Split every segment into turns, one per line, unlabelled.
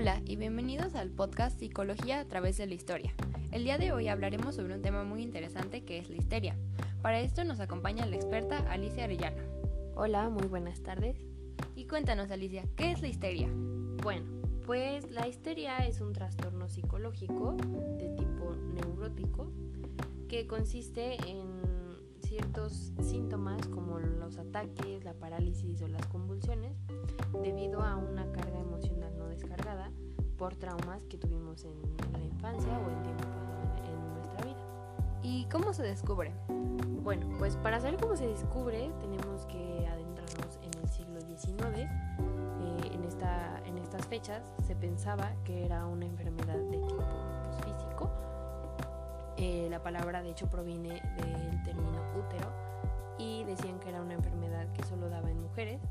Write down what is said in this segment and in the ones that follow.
Hola y bienvenidos al podcast Psicología a través de la historia. El día de hoy hablaremos sobre un tema muy interesante que es la histeria. Para esto nos acompaña la experta Alicia Arellano.
Hola, muy buenas tardes.
Y cuéntanos Alicia, ¿qué es la histeria?
Bueno, pues la histeria es un trastorno psicológico de tipo neurótico que consiste en ciertos síntomas como los ataques, la parálisis o las convulsiones por traumas que tuvimos en, la infancia o en tiempo en, nuestra vida.
¿Y cómo se descubre?
Bueno, pues para saber cómo se descubre tenemos que adentrarnos en el siglo XIX. Eh, en, esta, en estas fechas se pensaba que era una enfermedad de tipo pues, físico eh, la palabra de hecho proviene del término útero y decían que era una enfermedad que solo daba en mujeres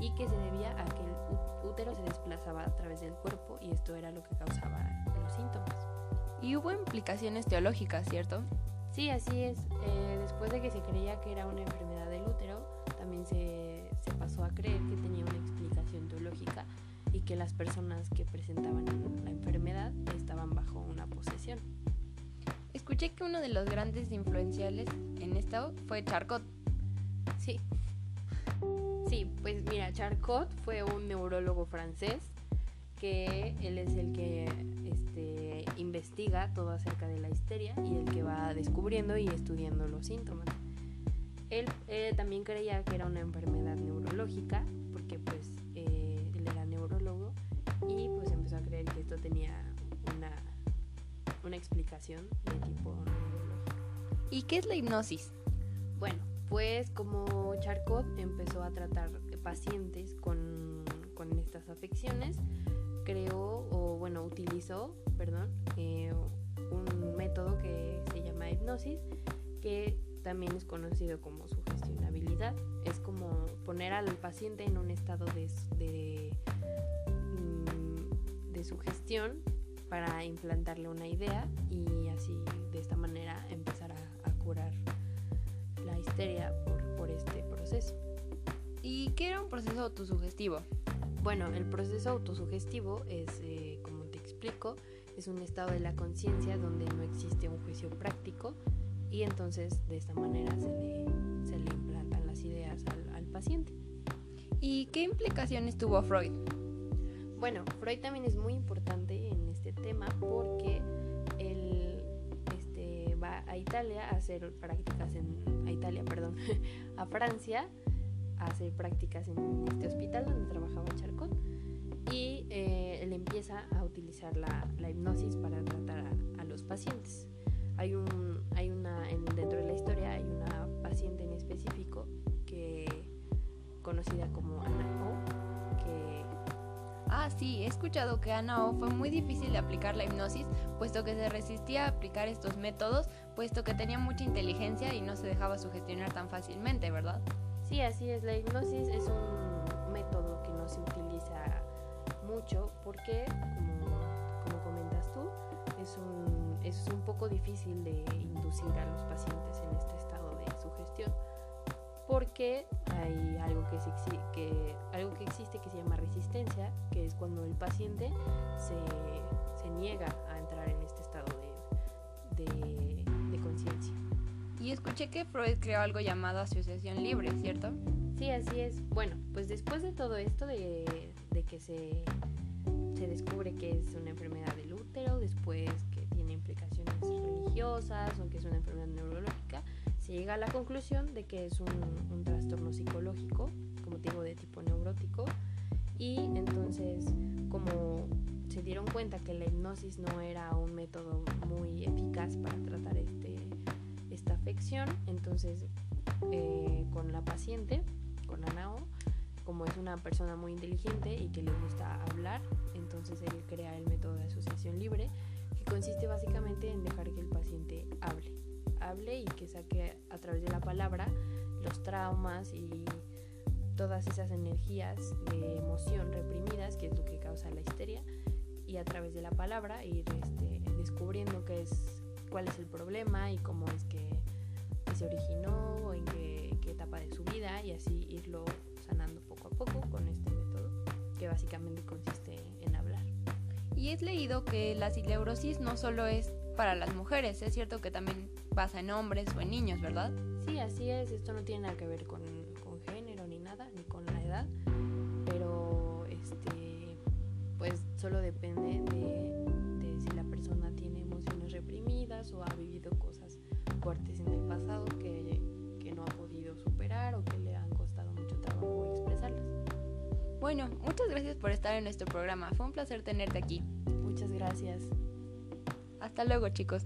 y que se debía a que el útero se a través del cuerpo y esto era lo que causaba los síntomas.
Y hubo implicaciones teológicas, ¿cierto?
Sí, así es. Eh, después de que se creía que era una enfermedad del útero, también se, se pasó a creer que tenía una explicación teológica y que las personas que presentaban la enfermedad estaban bajo una posesión.
Escuché que uno de los grandes influenciales en esto fue Charcot.
Sí. Sí, pues mira, Charcot fue un neurólogo francés que él es el que este, investiga todo acerca de la histeria y el que va descubriendo y estudiando los síntomas. Él también creía que era una enfermedad neurológica porque pues eh, él era neurólogo y pues empezó a creer que esto tenía una una explicación de tipo neurológico.
¿Y qué es la hipnosis?
Bueno, pues como Charcot empezó a tratar pacientes con, con estas afecciones, creó o bueno, utilizó, perdón, eh, un método que se llama hipnosis, que también es conocido como sugestionabilidad. Es como poner al paciente en un estado de, de, mm, de sugestión para implantarle una idea y así de esta manera empezar a, curar la histeria por, este proceso.
¿Y qué era un proceso autosugestivo?
Bueno, el proceso autosugestivo es, eh, como te explico, es un estado de la conciencia donde no existe un juicio práctico y entonces de esta manera se le, se le implantan las ideas al, al paciente.
¿Y qué implicaciones tuvo Freud?
Bueno, Freud también es muy importante en tema porque él este, va a Italia a hacer prácticas en a Italia, perdón, a Francia a hacer prácticas en este hospital utilizar la, hipnosis para tratar a, los pacientes. Hay un, hay una, dentro de la historia hay una paciente en específico que conocida como Ana
Ah, sí, he escuchado que a Nao fue muy difícil de aplicar la hipnosis, puesto que se resistía a aplicar estos métodos, puesto que tenía mucha inteligencia y no se dejaba sugestionar tan fácilmente, ¿verdad?
Sí, así es. La hipnosis es un método que no se utiliza mucho porque, como, es un, es un poco difícil de inducir a los pacientes en este estado de sugestión porque hay algo que, que, algo que existe que se llama resistencia, que es cuando el paciente se, se niega a entrar en este estado de, de, conciencia.
Y escuché que Freud creó algo llamado asociación libre, ¿cierto?
Sí, así es. Bueno, pues después de todo esto, de, de que se, se descubre que es una enfermedad del útero, después que tiene implicaciones religiosas o que es una enfermedad neurológica, se llega a la conclusión de que es un, trastorno psicológico, como digo, de tipo neurótico, y entonces como se dieron cuenta que la hipnosis no era un método muy eficaz para tratar este, esta afección, entonces eh, con la paciente, con Anao, como es una persona muy inteligente y que le gusta hablar, entonces él crea el método de asociación libre, que consiste básicamente en dejar que el paciente hable hable y que saque a través de la palabra los traumas y todas esas energías de emoción reprimidas, que es lo que causa la histeria, y a través de la palabra ir este, descubriendo qué es, cuál es el problema y cómo es que, se originó, en qué, qué etapa de su vida, y así irlo poco con este método, que básicamente consiste en hablar.
Y he leído que la sileurosis no solo es para las mujeres, es cierto que también pasa en hombres o en niños, ¿verdad?
Sí, así es, esto no tiene nada que ver con, con género ni nada, ni con la edad, pero este pues solo depende
Bueno, muchas gracias por estar en nuestro programa. Fue un placer tenerte aquí.
Muchas gracias.
Hasta luego, chicos.